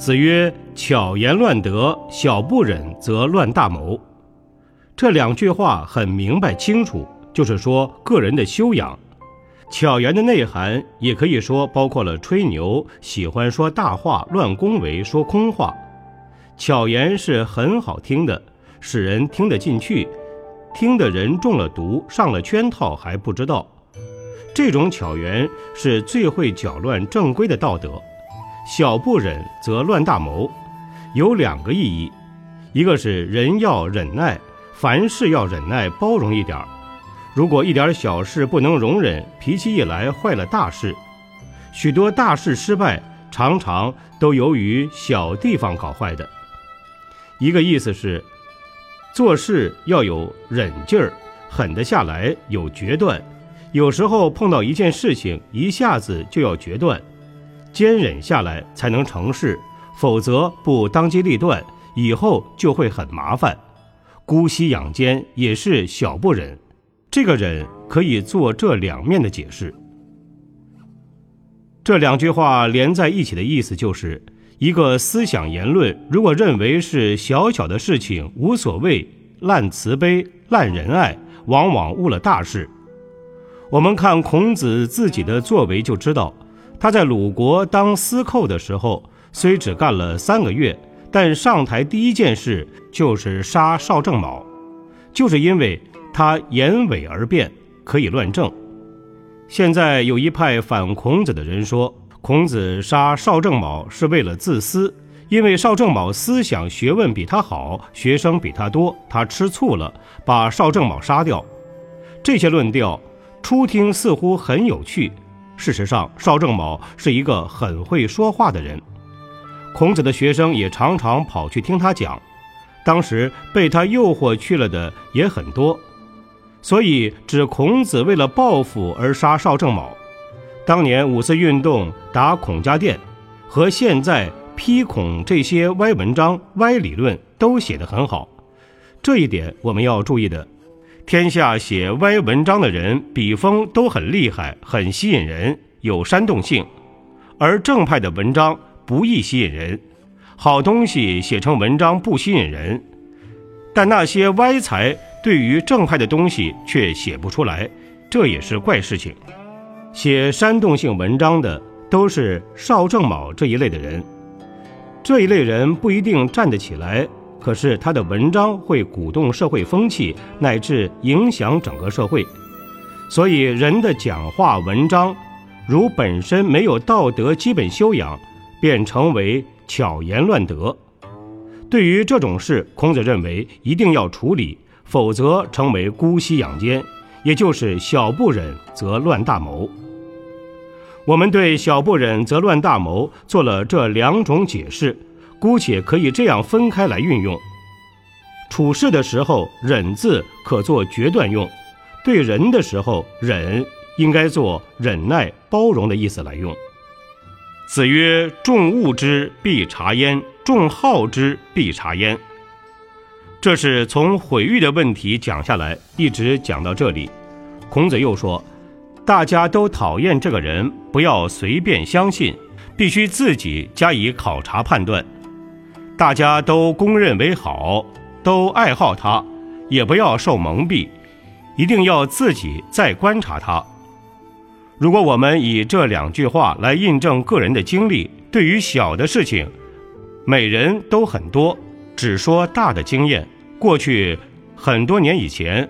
子曰：“巧言乱德，小不忍则乱大谋。”这两句话很明白清楚，就是说个人的修养。巧言的内涵也可以说包括了吹牛、喜欢说大话、乱恭维、说空话。巧言是很好听的，使人听得进去，听的人中了毒、上了圈套还不知道。这种巧言是最会搅乱正规的道德。小不忍则乱大谋，有两个意义，一个是人要忍耐，凡事要忍耐包容一点儿。如果一点小事不能容忍，脾气一来坏了大事。许多大事失败，常常都由于小地方搞坏的。一个意思是，做事要有忍劲儿，狠得下来，有决断。有时候碰到一件事情，一下子就要决断。坚忍下来才能成事，否则不当机立断，以后就会很麻烦。姑息养奸也是小不忍，这个忍可以做这两面的解释。这两句话连在一起的意思就是，一个思想言论，如果认为是小小的事情无所谓，烂慈悲、烂仁爱，往往误了大事。我们看孔子自己的作为就知道。他在鲁国当司寇的时候，虽只干了三个月，但上台第一件事就是杀邵正卯，就是因为他言伪而辩，可以乱政。现在有一派反孔子的人说，孔子杀邵正卯是为了自私，因为邵正卯思想学问比他好，学生比他多，他吃醋了，把邵正卯杀掉。这些论调初听似乎很有趣。事实上，邵正卯是一个很会说话的人，孔子的学生也常常跑去听他讲。当时被他诱惑去了的也很多，所以指孔子为了报复而杀邵正卯。当年五四运动打孔家店，和现在批孔这些歪文章、歪理论都写得很好，这一点我们要注意的。天下写歪文章的人，笔锋都很厉害，很吸引人，有煽动性；而正派的文章不易吸引人。好东西写成文章不吸引人，但那些歪才对于正派的东西却写不出来，这也是怪事情。写煽动性文章的都是邵正卯这一类的人，这一类人不一定站得起来。可是他的文章会鼓动社会风气，乃至影响整个社会。所以人的讲话文章，如本身没有道德基本修养，便成为巧言乱德。对于这种事，孔子认为一定要处理，否则成为姑息养奸，也就是小不忍则乱大谋。我们对小不忍则乱大谋做了这两种解释。姑且可以这样分开来运用。处事的时候，忍字可做决断用；对人的时候，忍应该做忍耐、包容的意思来用。子曰：“众恶之，必察焉；众好之，必察焉。”这是从毁誉的问题讲下来，一直讲到这里。孔子又说：“大家都讨厌这个人，不要随便相信，必须自己加以考察判断。”大家都公认为好，都爱好他，也不要受蒙蔽，一定要自己再观察他。如果我们以这两句话来印证个人的经历，对于小的事情，每人都很多，只说大的经验。过去很多年以前，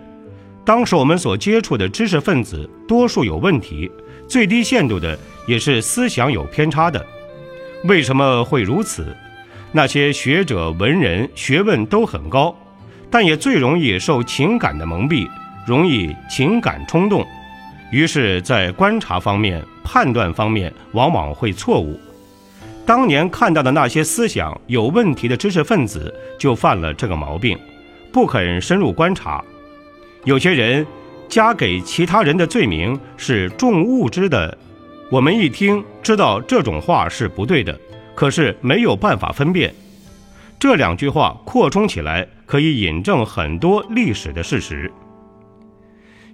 当时我们所接触的知识分子多数有问题，最低限度的也是思想有偏差的。为什么会如此？那些学者文人学问都很高，但也最容易受情感的蒙蔽，容易情感冲动，于是，在观察方面、判断方面往往会错误。当年看到的那些思想有问题的知识分子就犯了这个毛病，不肯深入观察。有些人加给其他人的罪名是重物质的，我们一听知道这种话是不对的，可是没有办法分辨。这两句话扩充起来，可以引证很多历史的事实。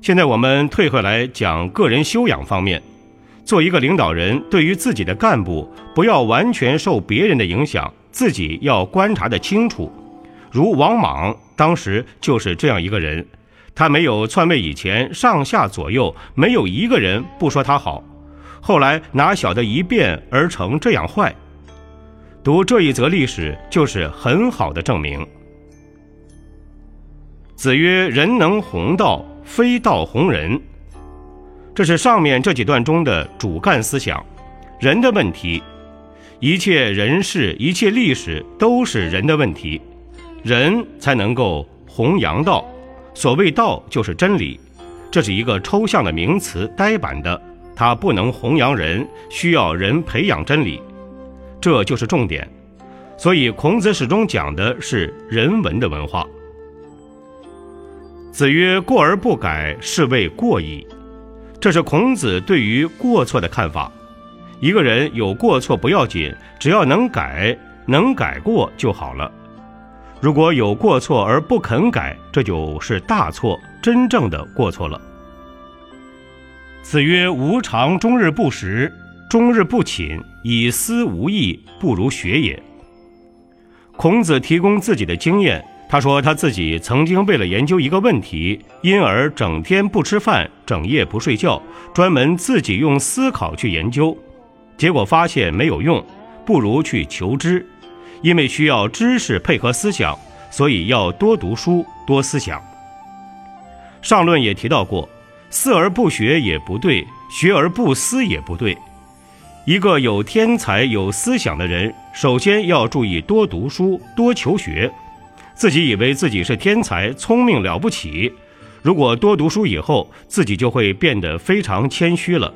现在我们退回来讲个人修养方面，做一个领导人，对于自己的干部，不要完全受别人的影响，自己要观察的清楚。如王莽当时就是这样一个人，他没有篡位以前，上下左右没有一个人不说他好，后来哪晓得一变而成这样坏？读这一则历史，就是很好的证明。子曰：“人能弘道，非道弘人。”这是上面这几段中的主干思想。人的问题，一切人事、一切历史都是人的问题，人才能够弘扬道。所谓道，就是真理。这是一个抽象的名词，呆板的，它不能弘扬人，需要人培养真理。这就是重点，所以孔子始终讲的是人文的文化。子曰：“过而不改，是谓过矣。”这是孔子对于过错的看法。一个人有过错不要紧，只要能改，能改过就好了。如果有过错而不肯改，这就是大错，真正的过错了。子曰：“吾尝终日不食。”终日不寝，以思无益，不如学也。孔子提供自己的经验，他说他自己曾经为了研究一个问题，因而整天不吃饭，整夜不睡觉，专门自己用思考去研究，结果发现没有用，不如去求知，因为需要知识配合思想，所以要多读书，多思想。上论也提到过，思而不学也不对，学而不思也不对。一个有天才、有思想的人，首先要注意多读书、多求学。自己以为自己是天才、聪明了不起，如果多读书以后，自己就会变得非常谦虚了。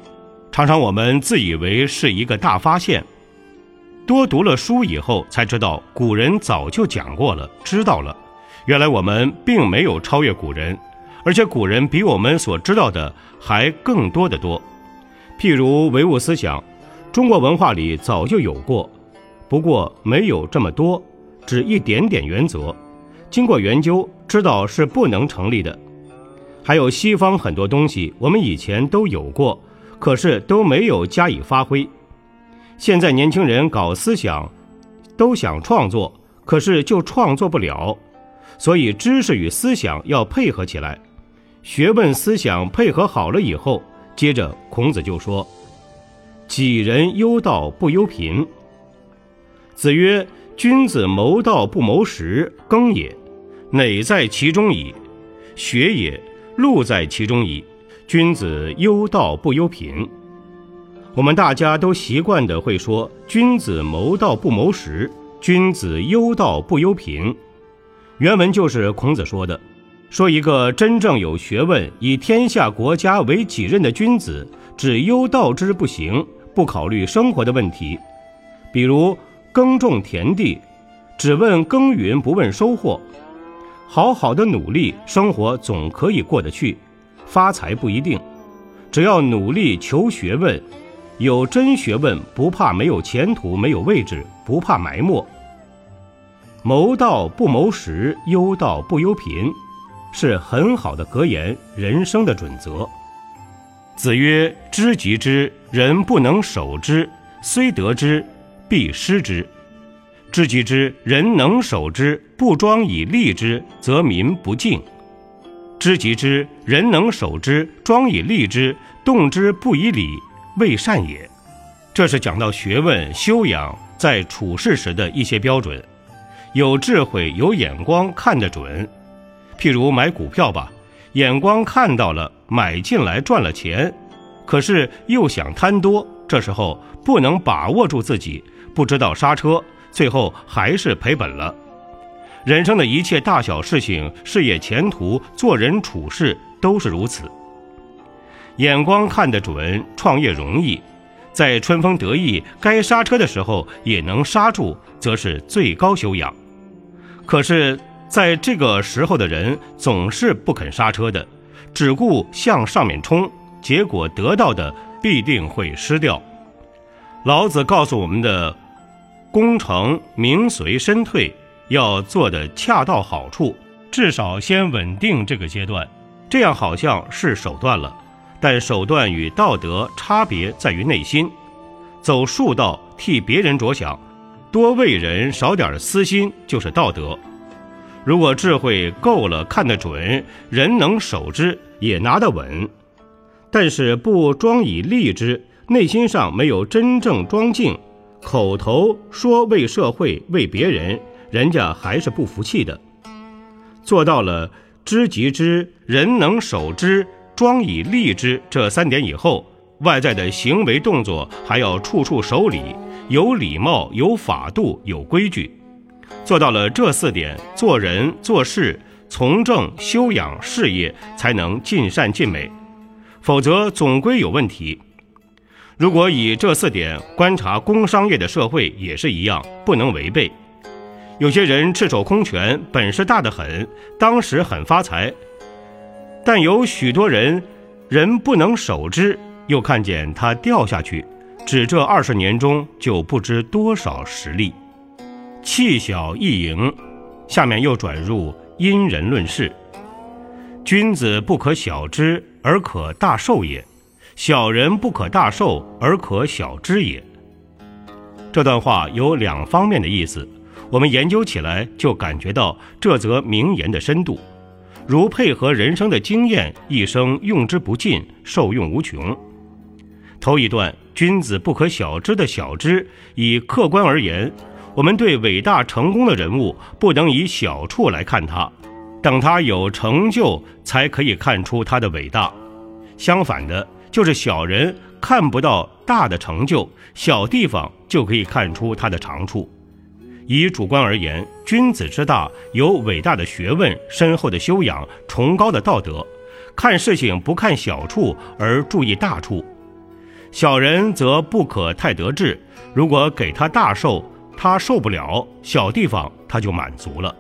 常常我们自以为是一个大发现，多读了书以后，才知道古人早就讲过了，知道了。原来我们并没有超越古人，而且古人比我们所知道的还更多的多。譬如唯物思想。中国文化里早就有过，不过没有这么多，只一点点原则。经过研究，知道是不能成立的。还有西方很多东西，我们以前都有过，可是都没有加以发挥。现在年轻人搞思想，都想创作，可是就创作不了。所以知识与思想要配合起来，学问思想配合好了以后，接着孔子就说。杞人忧道不忧贫。子曰：“君子谋道不谋食，耕也，馁在其中矣；学也，禄在其中矣。君子忧道不忧贫。”我们大家都习惯的会说：“君子谋道不谋食，君子忧道不忧贫。”原文就是孔子说的，说一个真正有学问、以天下国家为己任的君子，只忧道之不行。不考虑生活的问题，比如耕种田地，只问耕耘不问收获。好好的努力，生活总可以过得去，发财不一定。只要努力求学问，有真学问，不怕没有前途、没有位置，不怕埋没。谋道不谋食，忧道不忧贫，是很好的格言，人生的准则。子曰：“知己知，人不能守之，虽得之，必失之。知己知，人能守之，不庄以利之，则民不敬；知己知，人能守之，庄以利之，动之不以礼，未善也。”这是讲到学问修养在处事时的一些标准，有智慧、有眼光，看得准。譬如买股票吧。眼光看到了，买进来赚了钱，可是又想贪多，这时候不能把握住自己，不知道刹车，最后还是赔本了。人生的一切大小事情，事业前途，做人处事都是如此。眼光看得准，创业容易；在春风得意、该刹车的时候也能刹住，则是最高修养。可是，在这个时候的人总是不肯刹车的，只顾向上面冲，结果得到的必定会失掉。老子告诉我们的“功成名随身退”，要做的恰到好处，至少先稳定这个阶段。这样好像是手段了，但手段与道德差别在于内心。走术道，替别人着想。多为人，少点私心，就是道德。如果智慧够了，看得准，人能守之，也拿得稳。但是不装以立之，内心上没有真正装静，口头说为社会、为别人，人家还是不服气的。做到了知己之，人能守之，庄以立之这三点以后，外在的行为动作还要处处守礼。有礼貌，有法度，有规矩，做到了这四点，做人做事从政、修养、事业才能尽善尽美，否则总归有问题。如果以这四点观察工商业的社会也是一样，不能违背。有些人赤手空拳，本事大得很，当时很发财，但有许多人人不能守之，又看见他掉下去。只这二十年中，就不知多少实例。气小易盈，下面又转入因人论事。君子不可小之而可大受也，小人不可大受而可小之也。这段话有两方面的意思，我们研究起来就感觉到这则名言的深度，如配合人生的经验，一生用之不尽，受用无穷。头一段。君子不可小之的小之，以客观而言，我们对伟大成功的人物不能以小处来看他，等他有成就才可以看出他的伟大。相反的，就是小人看不到大的成就，小地方就可以看出他的长处。以主观而言，君子之大有伟大的学问、深厚的修养、崇高的道德，看事情不看小处而注意大处。小人则不可太得志，如果给他大寿，他受不了；小地方他就满足了。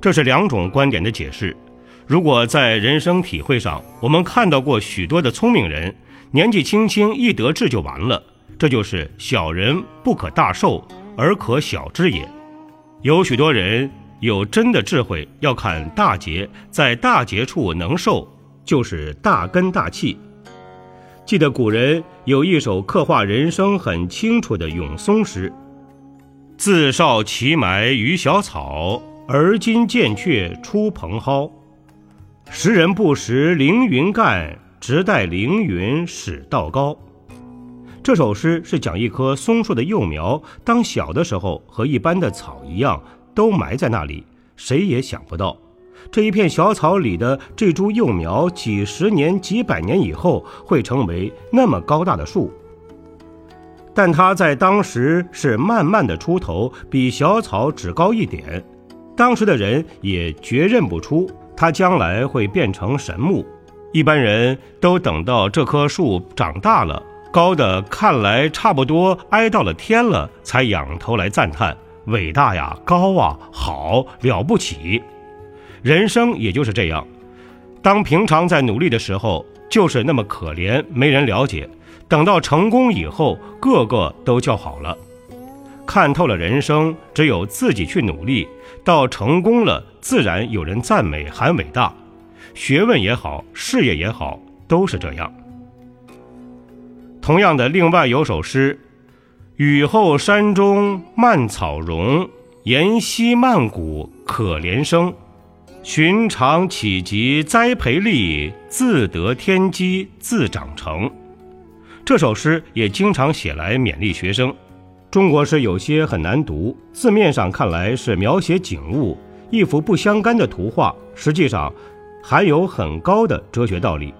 这是两种观点的解释。如果在人生体会上，我们看到过许多的聪明人，年纪轻轻一得志就完了，这就是小人不可大寿而可小之也。有许多人有真的智慧，要看大节，在大节处能受，就是大根大气。记得古人有一首刻画人生很清楚的咏松诗：“自少其埋于小草，而今见却出蓬蒿。时人不识凌云干，直待凌云始道高。”这首诗是讲一棵松树的幼苗，当小的时候和一般的草一样，都埋在那里，谁也想不到。这一片小草里的这株幼苗，几十年、几百年以后会成为那么高大的树。但它在当时是慢慢的出头，比小草只高一点。当时的人也绝认不出它将来会变成神木。一般人都等到这棵树长大了，高的看来差不多挨到了天了，才仰头来赞叹：伟大呀，高啊，好了不起。人生也就是这样，当平常在努力的时候，就是那么可怜，没人了解；等到成功以后，个个都叫好了。看透了人生，只有自己去努力，到成功了，自然有人赞美，喊伟大。学问也好，事业也好，都是这样。同样的，另外有首诗：“雨后山中蔓草荣，沿溪曼谷可怜生。”寻常企及栽培力，自得天机自长成。这首诗也经常写来勉励学生。中国诗有些很难读，字面上看来是描写景物，一幅不相干的图画，实际上含有很高的哲学道理。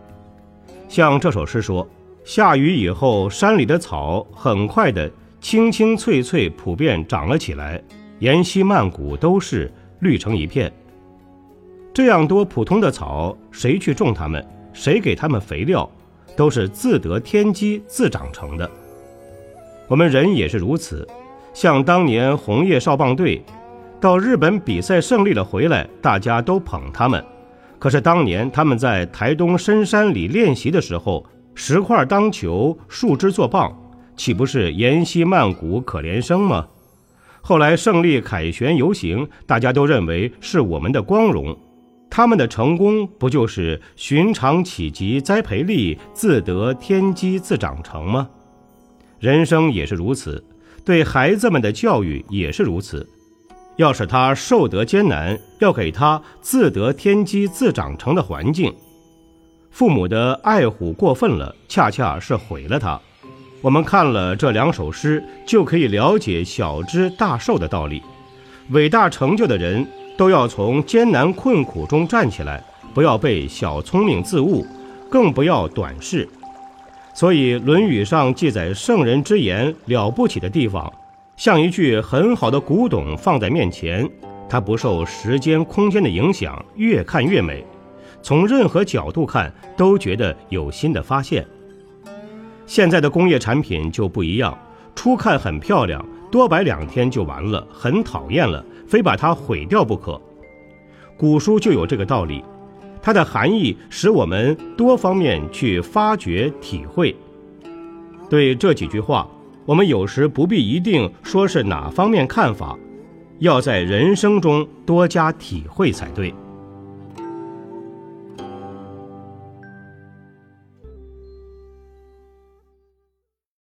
像这首诗说：“下雨以后，山里的草很快的青青翠翠，普遍长了起来，沿溪漫谷都是绿成一片。”这样多普通的草，谁去种它们？谁给它们肥料？都是自得天机自长成的。我们人也是如此，像当年红叶少棒队到日本比赛胜利了回来，大家都捧他们。可是当年他们在台东深山里练习的时候，石块当球，树枝做棒，岂不是沿溪漫谷可怜生吗？后来胜利凯旋游行，大家都认为是我们的光荣。他们的成功不就是寻常企及栽培力，自得天机自长成吗？人生也是如此，对孩子们的教育也是如此。要使他受得艰难，要给他自得天机自长成的环境。父母的爱护过分了，恰恰是毁了他。我们看了这两首诗，就可以了解小知大受的道理。伟大成就的人。都要从艰难困苦中站起来，不要被小聪明自误，更不要短视。所以《论语》上记载圣人之言了不起的地方，像一句很好的古董放在面前，它不受时间空间的影响，越看越美。从任何角度看，都觉得有新的发现。现在的工业产品就不一样，初看很漂亮，多摆两天就完了，很讨厌了。非把它毁掉不可。古书就有这个道理，它的含义使我们多方面去发掘体会。对这几句话，我们有时不必一定说是哪方面看法，要在人生中多加体会才对。